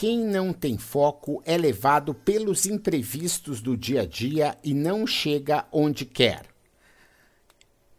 Quem não tem foco é levado pelos imprevistos do dia a dia e não chega onde quer.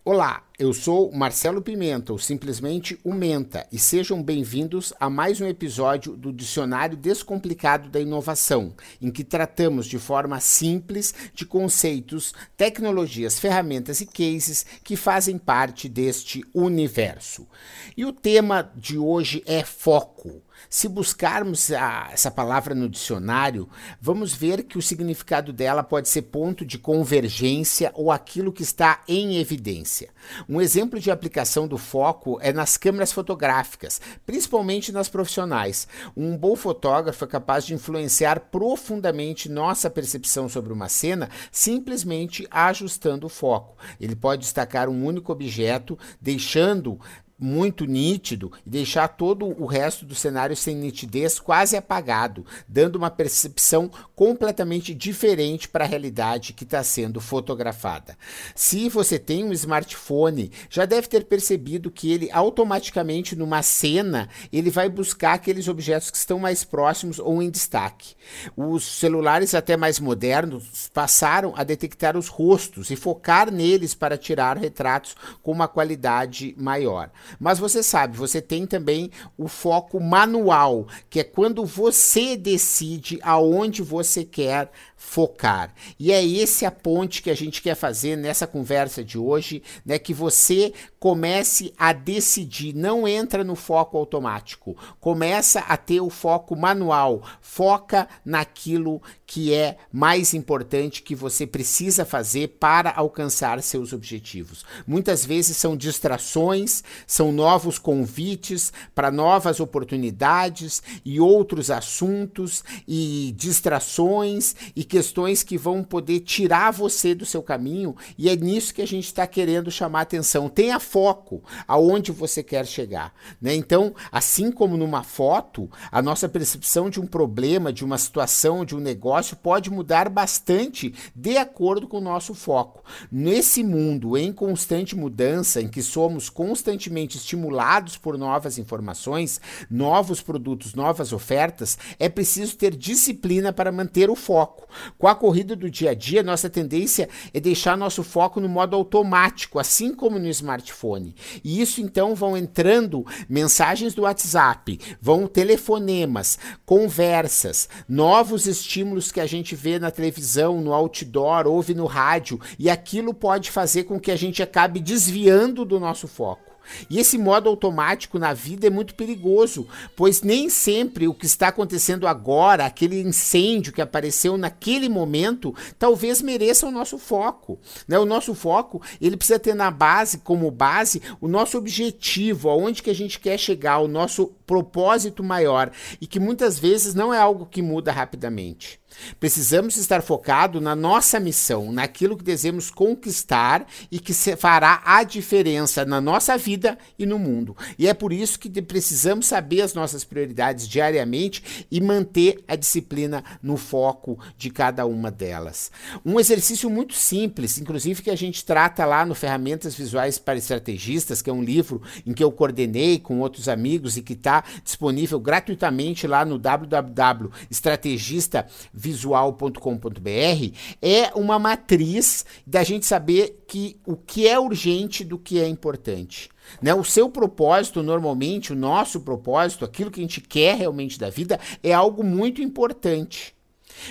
Olá, eu sou Marcelo Pimenta, ou simplesmente o Menta, e sejam bem-vindos a mais um episódio do Dicionário Descomplicado da Inovação, em que tratamos de forma simples de conceitos, tecnologias, ferramentas e cases que fazem parte deste universo. E o tema de hoje é foco. Se buscarmos a, essa palavra no dicionário, vamos ver que o significado dela pode ser ponto de convergência ou aquilo que está em evidência. Um exemplo de aplicação do foco é nas câmeras fotográficas, principalmente nas profissionais. Um bom fotógrafo é capaz de influenciar profundamente nossa percepção sobre uma cena simplesmente ajustando o foco. Ele pode destacar um único objeto, deixando muito nítido e deixar todo o resto do cenário sem nitidez, quase apagado, dando uma percepção completamente diferente para a realidade que está sendo fotografada. Se você tem um smartphone, já deve ter percebido que ele automaticamente numa cena ele vai buscar aqueles objetos que estão mais próximos ou em destaque. Os celulares até mais modernos passaram a detectar os rostos e focar neles para tirar retratos com uma qualidade maior. Mas você sabe, você tem também o foco manual, que é quando você decide aonde você quer focar. E é esse a ponte que a gente quer fazer nessa conversa de hoje, né, que você comece a decidir, não entra no foco automático, começa a ter o foco manual, foca naquilo que é mais importante que você precisa fazer para alcançar seus objetivos. Muitas vezes são distrações, são novos convites para novas oportunidades e outros assuntos e distrações e questões que vão poder tirar você do seu caminho, e é nisso que a gente está querendo chamar atenção. Tenha foco aonde você quer chegar. Né? Então, assim como numa foto, a nossa percepção de um problema, de uma situação, de um negócio pode mudar bastante de acordo com o nosso foco. Nesse mundo em constante mudança, em que somos constantemente estimulados por novas informações, novos produtos, novas ofertas, é preciso ter disciplina para manter o foco. Com a corrida do dia a dia, nossa tendência é deixar nosso foco no modo automático, assim como no smartphone. E isso então vão entrando mensagens do WhatsApp, vão telefonemas, conversas, novos estímulos que a gente vê na televisão, no outdoor, ouve no rádio, e aquilo pode fazer com que a gente acabe desviando do nosso foco. E esse modo automático na vida é muito perigoso, pois nem sempre o que está acontecendo agora, aquele incêndio que apareceu naquele momento, talvez mereça o nosso foco. Né? O nosso foco ele precisa ter na base, como base, o nosso objetivo, aonde que a gente quer chegar, o nosso propósito maior, e que muitas vezes não é algo que muda rapidamente. Precisamos estar focados na nossa missão, naquilo que desejamos conquistar e que fará a diferença na nossa vida e no mundo. E é por isso que precisamos saber as nossas prioridades diariamente e manter a disciplina no foco de cada uma delas. Um exercício muito simples, inclusive que a gente trata lá no Ferramentas Visuais para Estrategistas, que é um livro em que eu coordenei com outros amigos e que está disponível gratuitamente lá no www.estrategista.com visual.com.br é uma matriz da gente saber que o que é urgente do que é importante. Né? O seu propósito, normalmente, o nosso propósito, aquilo que a gente quer realmente da vida, é algo muito importante.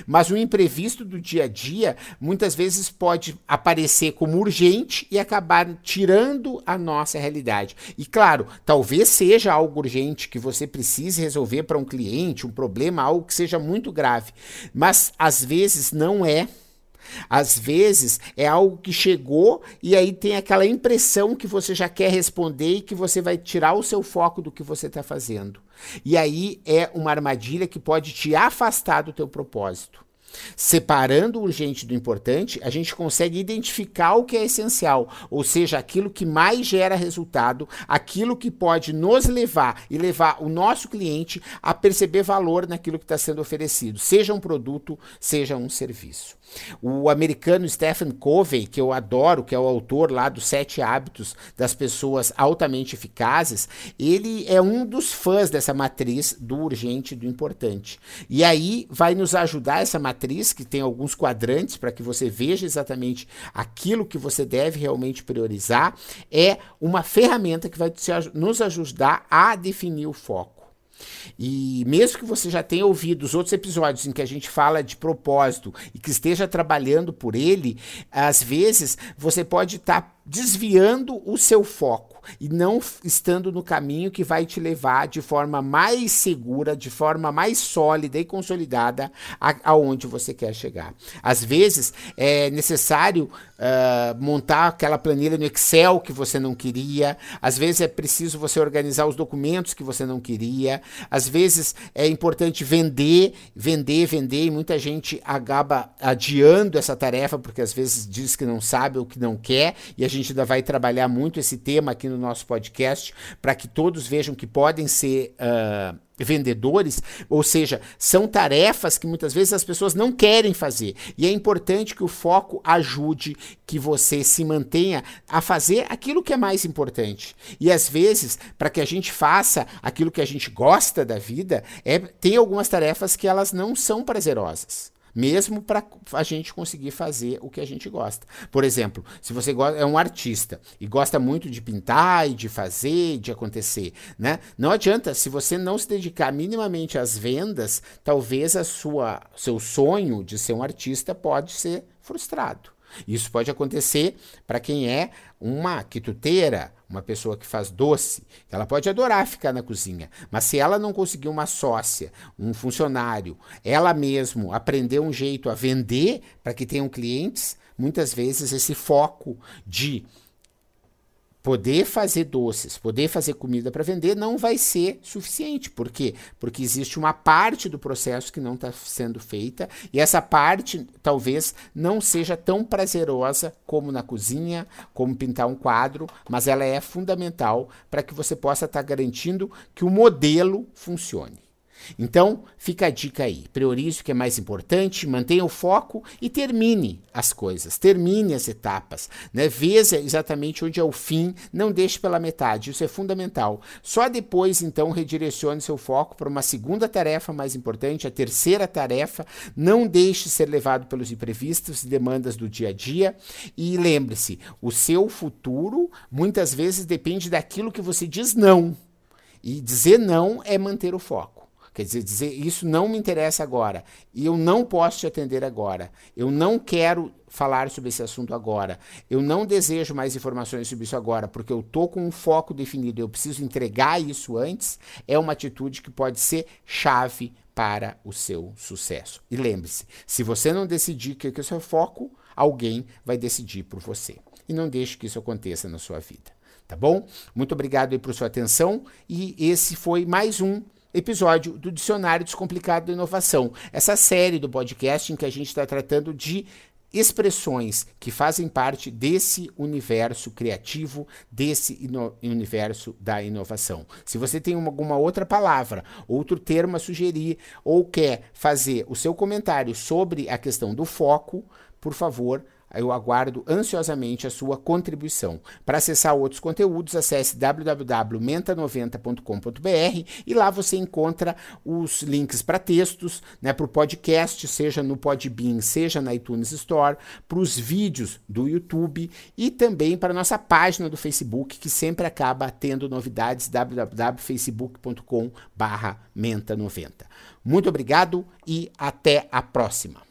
Mas o imprevisto do dia a dia muitas vezes pode aparecer como urgente e acabar tirando a nossa realidade. E claro, talvez seja algo urgente que você precise resolver para um cliente, um problema, algo que seja muito grave, mas às vezes não é. Às vezes é algo que chegou e aí tem aquela impressão que você já quer responder e que você vai tirar o seu foco do que você está fazendo. E aí é uma armadilha que pode te afastar do teu propósito. Separando o urgente do importante, a gente consegue identificar o que é essencial, ou seja, aquilo que mais gera resultado, aquilo que pode nos levar e levar o nosso cliente a perceber valor naquilo que está sendo oferecido, seja um produto, seja um serviço. O americano Stephen Covey, que eu adoro, que é o autor lá dos Sete Hábitos das Pessoas Altamente Eficazes, ele é um dos fãs dessa matriz do urgente e do importante. E aí vai nos ajudar essa matriz, que tem alguns quadrantes para que você veja exatamente aquilo que você deve realmente priorizar, é uma ferramenta que vai nos ajudar a definir o foco. E mesmo que você já tenha ouvido os outros episódios em que a gente fala de propósito e que esteja trabalhando por ele, às vezes você pode estar tá desviando o seu foco e não estando no caminho que vai te levar de forma mais segura, de forma mais sólida e consolidada aonde você quer chegar. Às vezes é necessário uh, montar aquela planilha no Excel que você não queria, às vezes é preciso você organizar os documentos que você não queria, às vezes é importante vender, vender, vender, e muita gente acaba adiando essa tarefa porque às vezes diz que não sabe ou que não quer, e a gente ainda vai trabalhar muito esse tema aqui no nosso podcast para que todos vejam que podem ser. Uh, vendedores, ou seja, são tarefas que muitas vezes as pessoas não querem fazer. E é importante que o foco ajude que você se mantenha a fazer aquilo que é mais importante. E às vezes, para que a gente faça aquilo que a gente gosta da vida, é tem algumas tarefas que elas não são prazerosas mesmo para a gente conseguir fazer o que a gente gosta. Por exemplo, se você é um artista e gosta muito de pintar e de fazer, de acontecer, né? Não adianta se você não se dedicar minimamente às vendas, talvez a sua seu sonho de ser um artista pode ser frustrado. Isso pode acontecer para quem é uma quituteira, uma pessoa que faz doce, ela pode adorar ficar na cozinha, mas se ela não conseguir uma sócia, um funcionário, ela mesmo aprender um jeito a vender para que tenham clientes, muitas vezes esse foco de poder fazer doces, poder fazer comida para vender não vai ser suficiente. Por quê? Porque existe uma parte do processo que não está sendo feita e essa parte talvez não seja tão prazerosa como na cozinha, como pintar um quadro, mas ela é fundamental para que você possa estar tá garantindo que o modelo funcione. Então, fica a dica aí. Priorize o que é mais importante, mantenha o foco e termine as coisas, termine as etapas. Né? Veja exatamente onde é o fim, não deixe pela metade, isso é fundamental. Só depois, então, redirecione seu foco para uma segunda tarefa mais importante, a terceira tarefa. Não deixe ser levado pelos imprevistos e demandas do dia a dia. E lembre-se, o seu futuro muitas vezes depende daquilo que você diz não. E dizer não é manter o foco. Quer dizer, dizer, isso não me interessa agora. E eu não posso te atender agora. Eu não quero falar sobre esse assunto agora. Eu não desejo mais informações sobre isso agora, porque eu tô com um foco definido. Eu preciso entregar isso antes. É uma atitude que pode ser chave para o seu sucesso. E lembre-se, se você não decidir que é o seu foco, alguém vai decidir por você. E não deixe que isso aconteça na sua vida. Tá bom? Muito obrigado aí por sua atenção e esse foi mais um episódio do Dicionário Descomplicado da Inovação, essa série do podcast em que a gente está tratando de expressões que fazem parte desse universo criativo, desse universo da inovação. Se você tem uma, alguma outra palavra, outro termo a sugerir ou quer fazer o seu comentário sobre a questão do foco, por favor, eu aguardo ansiosamente a sua contribuição. Para acessar outros conteúdos, acesse www.menta90.com.br e lá você encontra os links para textos, né, para o podcast, seja no Podbean, seja na iTunes Store, para os vídeos do YouTube e também para a nossa página do Facebook, que sempre acaba tendo novidades, www.facebook.com/menta90. Muito obrigado e até a próxima.